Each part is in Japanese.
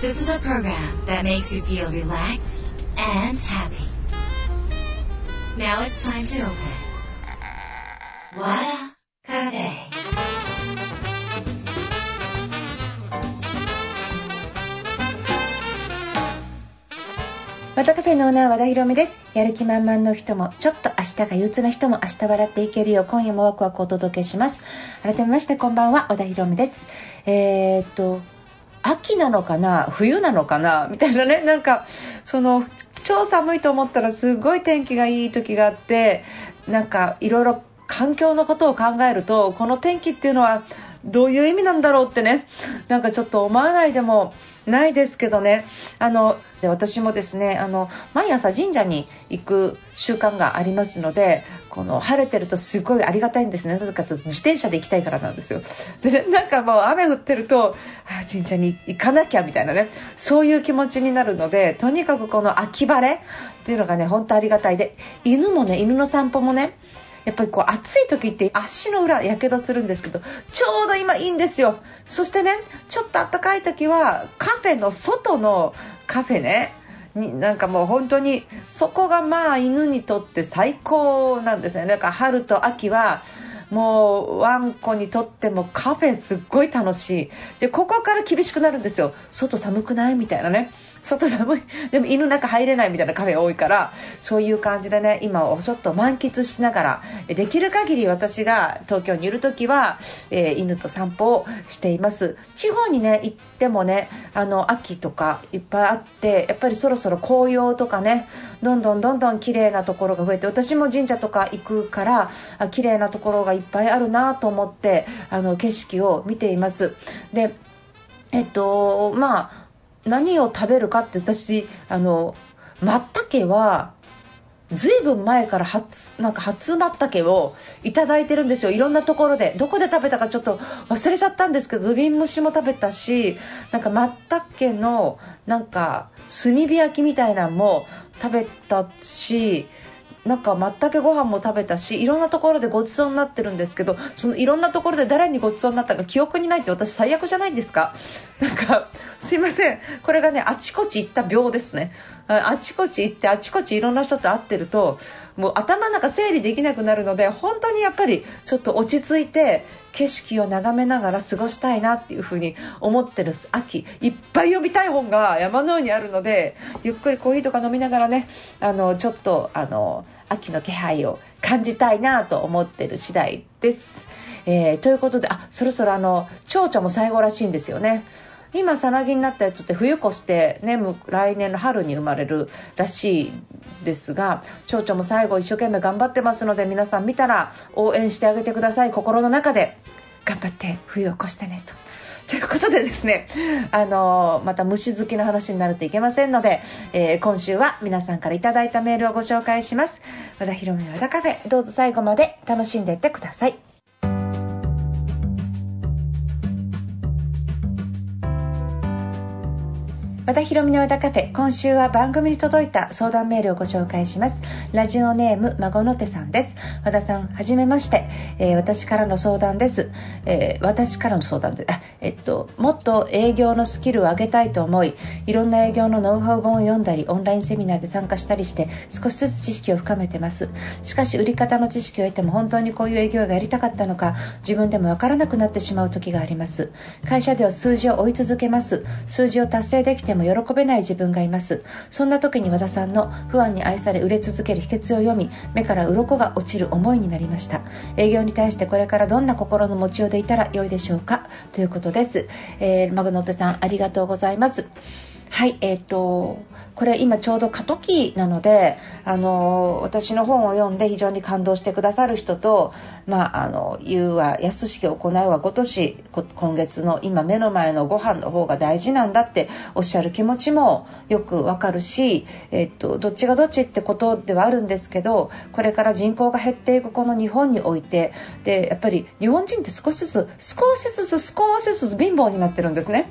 This is a program that makes you feel relaxed and happy. Now it's time to open. Wada Cafe. 和田カフェのオーナー和田博美ですやる気満々の人もちょっと明日が憂鬱な人も明日笑っていけるよう今夜もワクワクお届けします改めましてこんばんは和田博美ですえー、っと秋なのかな？冬なのかな？みたいなね。なんかその超寒いと思ったらすごい天気がいい時があってなんかいろいろ環境のことを考えるとこの天気っていうのはどういう意味なんだろうってね。なんかちょっと思わないでもないですけどね。あので私もですねあの毎朝神社に行く習慣がありますのでこの晴れてるとすごいありがたいんですね。なぜかと自転車で行きたいからなんですよ。でなんかもう雨降ってるとあ神社に行かなきゃみたいなね。そういう気持ちになるのでとにかくこの秋晴れっていうのがね本当ありがたい。で犬もね犬の散歩もねやっぱりこう暑い時って足の裏やけどするんですけどちょうど今いいんですよ。そしてねちょっと暖かい時はカフェの外のカフェねになんかもう本当にそこがまあ犬にとって最高なんですね。だか春と秋はもうワンコにとってもカフェすっごい楽しい。でここから厳しくなるんですよ。外寒くない？みたいなね。外寒い。でも犬中入れないみたいなカフェ多いからそういう感じでね今をちょっと満喫しながらできる限り私が東京にいる時は、えー、犬と散歩をしています。地方にね行ってもねあの秋とかいっぱいあってやっぱりそろそろ紅葉とかねどんどんどんどん綺麗なところが増えて私も神社とか行くからあ綺麗なところがいっぱいあるなと思ってあの景色を見ています。でえっとまあ何を食べるかって私あのまったけはずいぶん前から初なんか初まったけをいただいてるんですよ。いろんなところで。どこで食べたかちょっと忘れちゃったんですけど土瓶蒸しも食べたしなんかまったけのなんか炭火焼きみたいなのも食べたしなんか全くご飯も食べたしいろんなところでごちそうになってるんですけどそのいろんなところで誰にごちそうになったか記憶にないって私最悪じゃないんですか。なんかすいません。これがねあちこち行った病ですね。あちこち行ってあちこちいろんな人と会ってるともう頭の中整理できなくなるので本当にやっぱりちょっと落ち着いて景色を眺めながら過ごしたいなっていうふうに思ってる秋いっぱい読みたい本が山のようにあるのでゆっくりコーヒーとか飲みながらねあのちょっとあの秋の気配を感じたいなと思ってる次第です。えー、ということであそろそろあの蝶々も最後らしいんですよね。今さなぎになったやつって冬越してね来年の春に生まれるらしいですが蝶々も最後一生懸命頑張ってますので皆さん見たら応援してあげてください心の中で頑張って冬を越してねと。ということでですね、あのまた虫好きの話になるといけませんので、えー、今週は皆さんから頂いたメールをご紹介します。和田博美の和田カフェ、どうぞ最後まで楽しんでいってください。和田博美の和田カフェ今週は番組に届いた相談メールをご紹介します。ラジオネーム孫の手さんです。和田さんはじめまして、えー、私からの相談です、えー、私からの相談であえっともっと営業のスキルを上げたいと思いいろんな営業のノウハウ本を読んだりオンラインセミナーで参加したりして少しずつ知識を深めてます。しかし売り方の知識を得ても本当にこういう営業がやりたかったのか自分でもわからなくなってしまう時があります。会社では数字を追い続けます。数字を達成できても喜べない自分がいます。そんな時に和田さんの不安に愛され売れ続ける秘訣を読み目から鱗が落ちる思いになりました。営業に対してこれからどんな心の持ちようでいたら良いでしょうか。ということです、えー、マグノッテさんありがとうございます。はいえーとこれ今ちょうど過渡期なのであの私の本を読んで非常に感動してくださる人と、まあ、あの言うは安式を行うは今年今月の今目の前のご飯の方が大事なんだっておっしゃる気持ちもよくわかるし、えっと、どっちがどっちってことではあるんですけどこれから人口が減っていくこの日本においてでやっぱり日本人って少しずつ少しずつ少しずつ貧乏になってるんですね。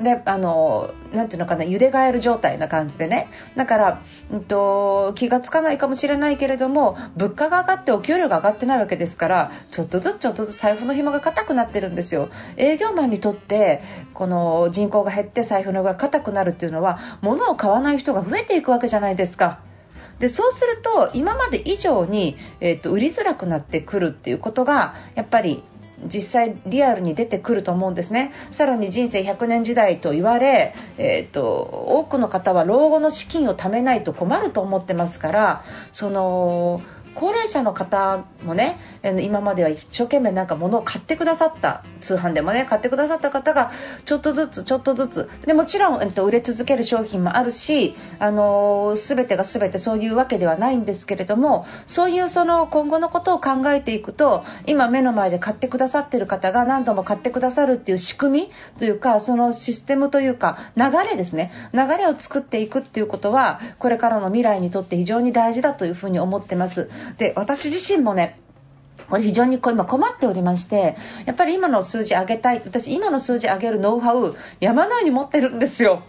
であのなんていうのかな茹でガエル状態な感じでねだから、うんと、気がつかないかもしれないけれども物価が上がってお給料が上がってないわけですからちょっとずつちょっとずつ財布の紐が硬くなってるんですよ営業マンにとってこの人口が減って財布の紐が硬くなるっていうのは物を買わない人が増えていくわけじゃないですか。でそうすると今まで以上に、えーと売りづらくなってくるっていうことがやっぱり実際リアルに出てくると思うんですね。さらに人生100年時代と言われ、えーと、多くの方は老後の資金を貯めないと困ると思ってますからその高齢者の方もね今までは一生懸命なんか物を買ってくださった通販でもね買ってくださった方がちょっとずつちょっとずつでもちろん、えっと、売れ続ける商品もあるしあの全てが全てそういうわけではないんですけれどもそういうその今後のことを考えていくと今目の前で買ってくださってる方が何度も買ってくださるっていう仕組みというかそのシステムというか流れですね流れを作っていくっていうことはこれからの未来にとって非常に大事だというふうに思ってます。で私自身もねこれ非常に今困っておりましてやっぱり今の数字上げたい私今の数字上げるノウハウ山のように持ってるんですよ。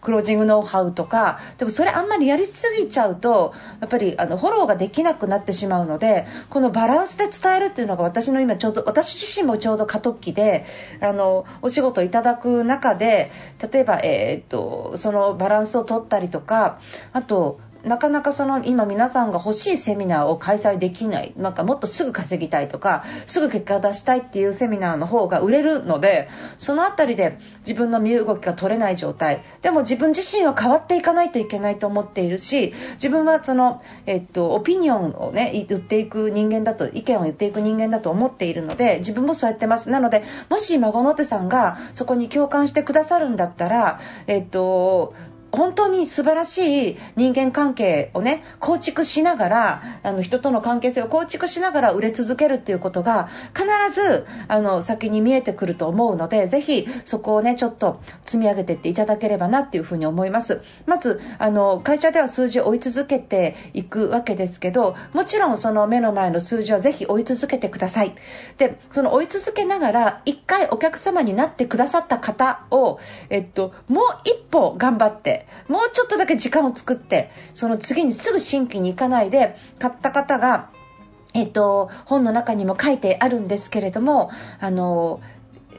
クロージングノウハウとかでもそれあんまりやりすぎちゃうとやっぱりあのフォローができなくなってしまうのでこのバランスで伝えるっていうのが私の今ちょうど私自身もちょうど過渡期であのお仕事をいただく中で例えば、えー、っとそのバランスを取ったりとかあとなかなかその今皆さんが欲しいセミナーを開催できない。なんかもっとすぐ稼ぎたいとかすぐ結果を出したいっていうセミナーの方が売れるのでその辺りで自分の身動きが取れない状態。でも自分自身は変わっていかないといけないと思っているし自分はその、えっと、オピニオンをね言っていく人間だと意見を言っていく人間だと思っているので自分もそうやってます。なのでもし孫の手さんがそこに共感してくださるんだったらえっと本当に素晴らしい人間関係をね構築しながらあの人との関係性を構築しながら売れ続けるっていうことが必ずあの先に見えてくると思うのでぜひそこをねちょっと積み上げていっていただければなっていうふうに思います。まずあの会社では数字を追い続けていくわけですけどもちろんその目の前の数字はぜひ追い続けてください。でその追い続けながら1回お客様になってくださった方を、えっと、もう一歩頑張ってもうちょっとだけ時間を作ってその次にすぐ新規に行かないで買った方がえっと、本の中にも書いてあるんですけれどもあの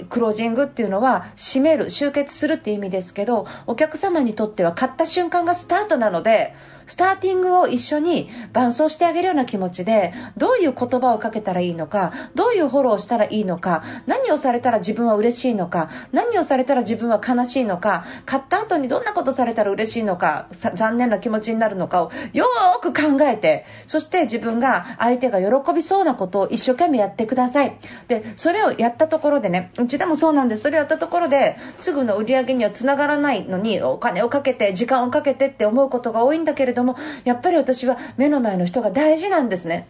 クロージングっていうのは閉める集結するっていう意味ですけどお客様にとっては買った瞬間がスタートなのでスターティングを一緒に伴走してあげるような気持ちでどういう言葉をかけたらいいのかどういうフォローをしたらいいのか何をされたら自分は嬉しいのか何をされたら自分は悲しいのか買った後にどんなことされたら嬉しいのか残念な気持ちになるのかをよーく考えてそして自分が相手が喜びそうなことを一生懸命やってください。でそれをやったところでねうちでもそうなんです。それをやったところですぐの売り上げにはつながらないのにお金をかけて時間をかけてって思うことが多いんだけれどどもやっぱり私は目の前の人が大事なんですね。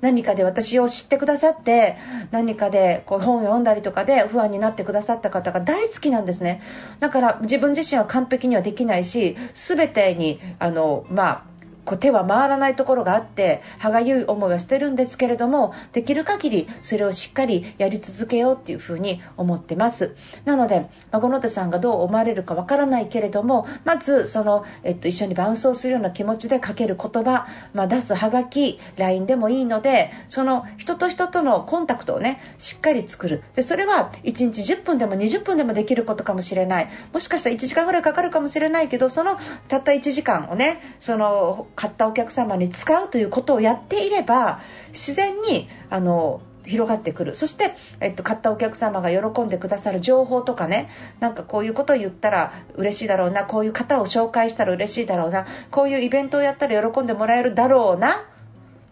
何かで私を知ってくださって何かでこう本を読んだりとかで不安になってくださった方が大好きなんですねだから自分自身は完璧にはできないし全てにあのまあこう手は回らないところがあって歯がゆい思いはしてるんですけれどもできる限りそれをしっかりやり続けようっていうふうに思ってます。なので孫の手さんがどう思われるかわからないけれどもまずその、えっと、一緒に伴走するような気持ちでかける言葉、まあ、出すはがき LINE でもいいのでその人と人とのコンタクトをねしっかり作る。でそれは1日10分でも20分でもできることかもしれない。もしかしたら1時間ぐらいかかるかもしれないけどそのたった1時間をねその買ったお客様に使うということをやっていれば自然にあの広がってくる。そして、えっと、買ったお客様が喜んでくださる情報とかねなんかこういうことを言ったら嬉しいだろうなこういう方を紹介したら嬉しいだろうなこういうイベントをやったら喜んでもらえるだろうなっ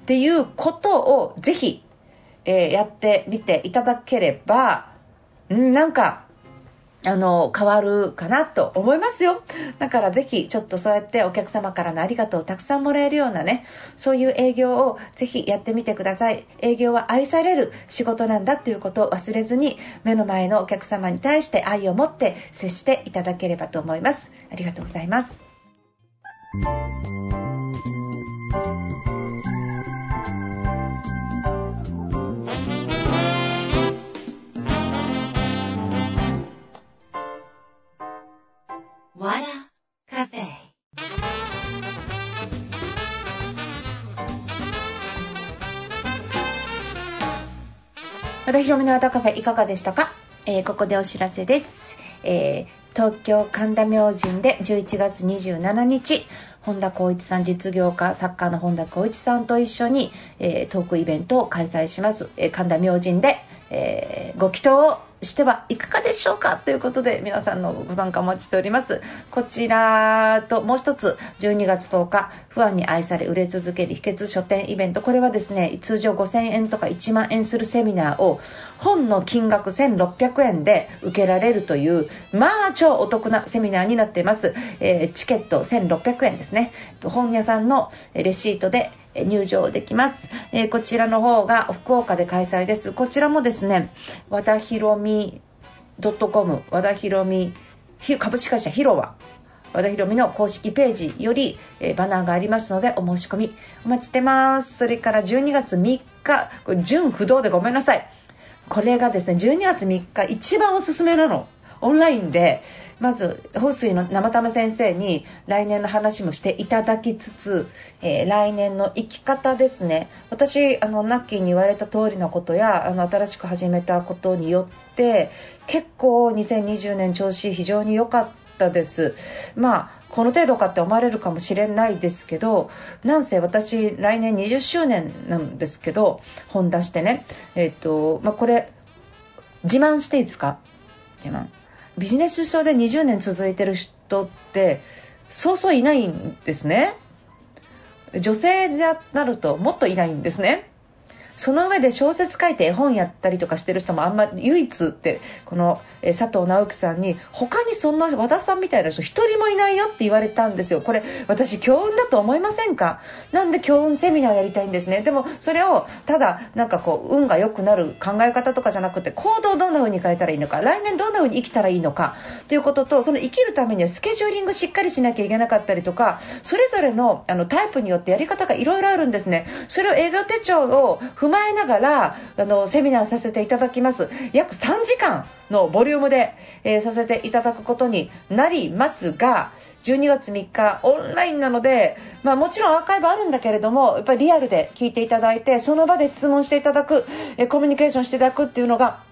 ていうことをぜひ、えー、やってみていただければんなんかあの変わるかなと思いますよ。だからぜひちょっとそうやってお客様からのありがとうをたくさんもらえるようなねそういう営業をぜひやってみてください。営業は愛される仕事なんだっていうことを忘れずに目の前のお客様に対して愛を持って接していただければと思います。ありがとうございます。和田ひろみの歌カフェいかがでしたか、えー、ここでお知らせです。えー東京神田明神で11月27日本田光一さん実業家サッカーの本田光一さんと一緒に、えー、トークイベントを開催します、えー、神田明神で、えー、ご祈祷をしてはいかがでしょうか？ということで皆さんのご参加お待ちしております。こちらともう一つ12月10日不安に愛され売れ続ける秘訣書店イベント。これはですね通常5000円とか1万円するセミナーを本の金額1600円で受けられるというまあ超お得なセミナーになっています、えー、チケット1600円ですね。本屋さんのレシートで入場できます、えー、こちらの方が福岡で開催です。こちらもですね和田ひろみ .com 和田ひろみ株式会社ヒロワ和田ひろみの公式ページより、え、バナーがありますのでお申し込みお待ちしてます。それから12月3日これ純不動でごめんなさい。これがですね12月3日一番おすすめなの。オンラインでまず放水の生玉先生に来年の話もしていただきつつ、えー、来年の生き方ですね。私あのナッキーに言われた通りのことやあの新しく始めたことによって結構2020年調子非常に良かったです。まあこの程度かって思われるかもしれないですけどなんせ私来年20周年なんですけど本出してね。えっ、ー、とまあ、これ自慢していいですか？自慢。ビジネス書で20年続いてる人ってそうそういないんですね。女性になるともっといないんですね。その上で小説書いて絵本やったりとかしてる人もあんま唯一ってこの佐藤直樹さんに他にそんな和田さんみたいな人一人もいないよって言われたんですよ。これ私強運だと思いませんか？なんで強運セミナーやりたいんですね。でもそれをただなんかこう運が良くなる考え方とかじゃなくて行動をどんな風に変えたらいいのか来年どんな風に生きたらいいのかということとその生きるためにはスケジューリングしっかりしなきゃいけなかったりとかそれぞれのあのタイプによってやり方がいろいろあるんですね。それを営業手帳を踏まえながらあのセミナーさせていただきます約3時間のボリュームで、えー、させていただくことになりますが12月3日オンラインなので、まあ、もちろんアーカイブあるんだけれどもやっぱりリアルで聞いていただいてその場で質問していただく、えー、コミュニケーションしていただくっていうのが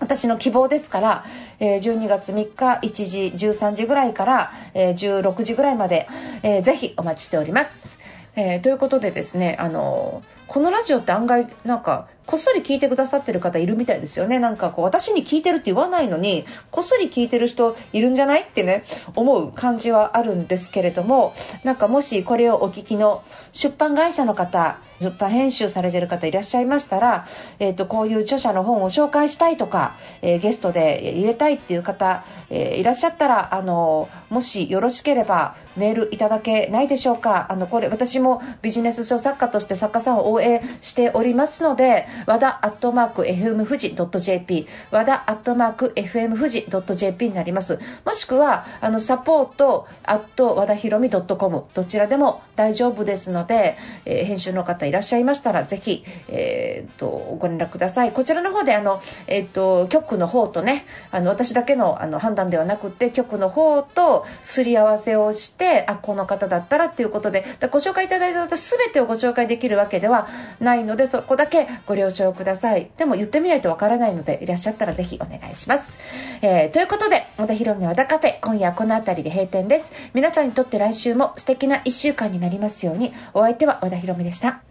私の希望ですから、え12月3日1時13時ぐらいから、え16時ぐらいまで、えー、ぜひお待ちしております。えー、ということでですね、あのこのラジオって案外なんかこっそり聞いてくださってる方いるみたいですよね。なんかこう私に聞いてるって言わないのにこっそり聞いてる人いるんじゃないってね思う感じはあるんですけれどもなんかもしこれをお聞きの出版会社の方出版編集されてる方いらっしゃいましたら、えーと、こういう著者の本を紹介したいとか、えー、ゲストで入れたいっていう方、えー、いらっしゃったらあのもしよろしければメールいただけないでしょうかあのこれ私もビジネス書作家として作家さんを応援しておりますので和田アットマーク FM 富士 .jp 和田アットマーク FM 富士 .jp になります。もしくはあのサポートアット和田ひろみ .com どちらでも大丈夫ですので、えー、編集の方いらっしゃいましたらぜひ、えーと、ご連絡ください。こちらの方であの、えーと、局の方とねあの私だけのあの判断ではなくて局の方とすり合わせをしてあこの方だったらということでご紹介いただいた方全てをご紹介できるわけではないのでそこだけご了承ください。でも言ってみないとわからないのでいらっしゃったらぜひお願いします、えー、ということで和田ヒロミ和田カフェ今夜この辺りで閉店です。皆さんにとって来週も素敵な1週間になりますように。お相手は和田ヒロミでした。